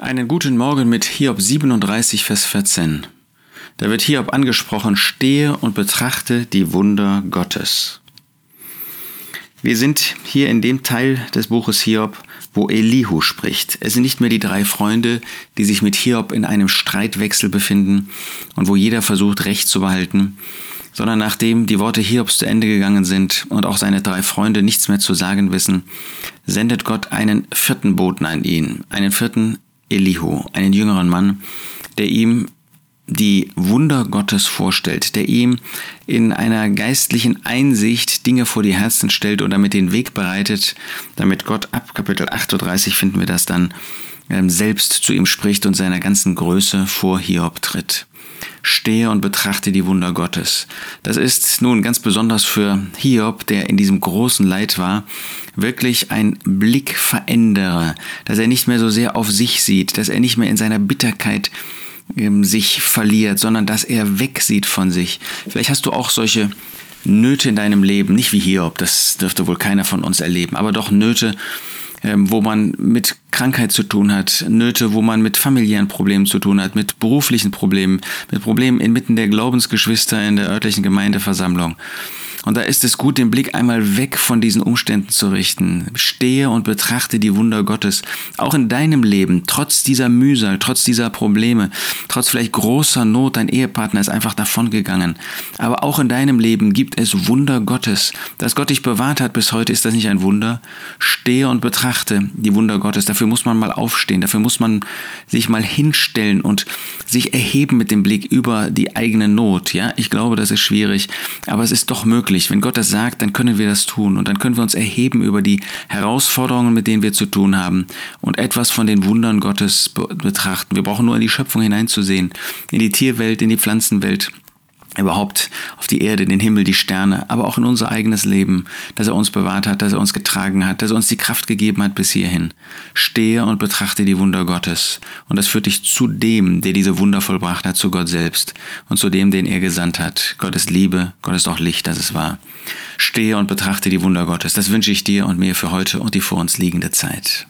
Einen guten Morgen mit Hiob 37, Vers 14. Da wird Hiob angesprochen, stehe und betrachte die Wunder Gottes. Wir sind hier in dem Teil des Buches Hiob, wo Elihu spricht. Es sind nicht mehr die drei Freunde, die sich mit Hiob in einem Streitwechsel befinden und wo jeder versucht, Recht zu behalten, sondern nachdem die Worte Hiobs zu Ende gegangen sind und auch seine drei Freunde nichts mehr zu sagen wissen, sendet Gott einen vierten Boten an ihn, einen vierten Elihu, einen jüngeren Mann, der ihm die Wunder Gottes vorstellt, der ihm in einer geistlichen Einsicht Dinge vor die Herzen stellt und damit den Weg bereitet, damit Gott ab Kapitel 38 finden wir das dann ähm, selbst zu ihm spricht und seiner ganzen Größe vor Hiob tritt stehe und betrachte die Wunder Gottes. Das ist nun ganz besonders für Hiob, der in diesem großen Leid war, wirklich ein Blickveränderer, dass er nicht mehr so sehr auf sich sieht, dass er nicht mehr in seiner Bitterkeit ähm, sich verliert, sondern dass er wegsieht von sich. Vielleicht hast du auch solche Nöte in deinem Leben, nicht wie Hiob, das dürfte wohl keiner von uns erleben, aber doch Nöte, wo man mit Krankheit zu tun hat, Nöte, wo man mit familiären Problemen zu tun hat, mit beruflichen Problemen, mit Problemen inmitten der Glaubensgeschwister in der örtlichen Gemeindeversammlung. Und da ist es gut, den Blick einmal weg von diesen Umständen zu richten. Stehe und betrachte die Wunder Gottes. Auch in deinem Leben, trotz dieser Mühsal, trotz dieser Probleme, trotz vielleicht großer Not, dein Ehepartner ist einfach davongegangen. Aber auch in deinem Leben gibt es Wunder Gottes. Dass Gott dich bewahrt hat bis heute, ist das nicht ein Wunder? Stehe und betrachte die Wunder Gottes. Dafür muss man mal aufstehen. Dafür muss man sich mal hinstellen und sich erheben mit dem Blick über die eigene Not. Ja, ich glaube, das ist schwierig, aber es ist doch möglich möglich. Wenn Gott das sagt, dann können wir das tun und dann können wir uns erheben über die Herausforderungen, mit denen wir zu tun haben und etwas von den Wundern Gottes betrachten. Wir brauchen nur in die Schöpfung hineinzusehen, in die Tierwelt, in die Pflanzenwelt überhaupt auf die Erde, den Himmel, die Sterne, aber auch in unser eigenes Leben, dass er uns bewahrt hat, dass er uns getragen hat, dass er uns die Kraft gegeben hat bis hierhin. Stehe und betrachte die Wunder Gottes. Und das führt dich zu dem, der diese Wunder vollbracht hat, zu Gott selbst und zu dem, den er gesandt hat. Gott ist Liebe, Gott ist auch Licht, das ist wahr. Stehe und betrachte die Wunder Gottes. Das wünsche ich dir und mir für heute und die vor uns liegende Zeit.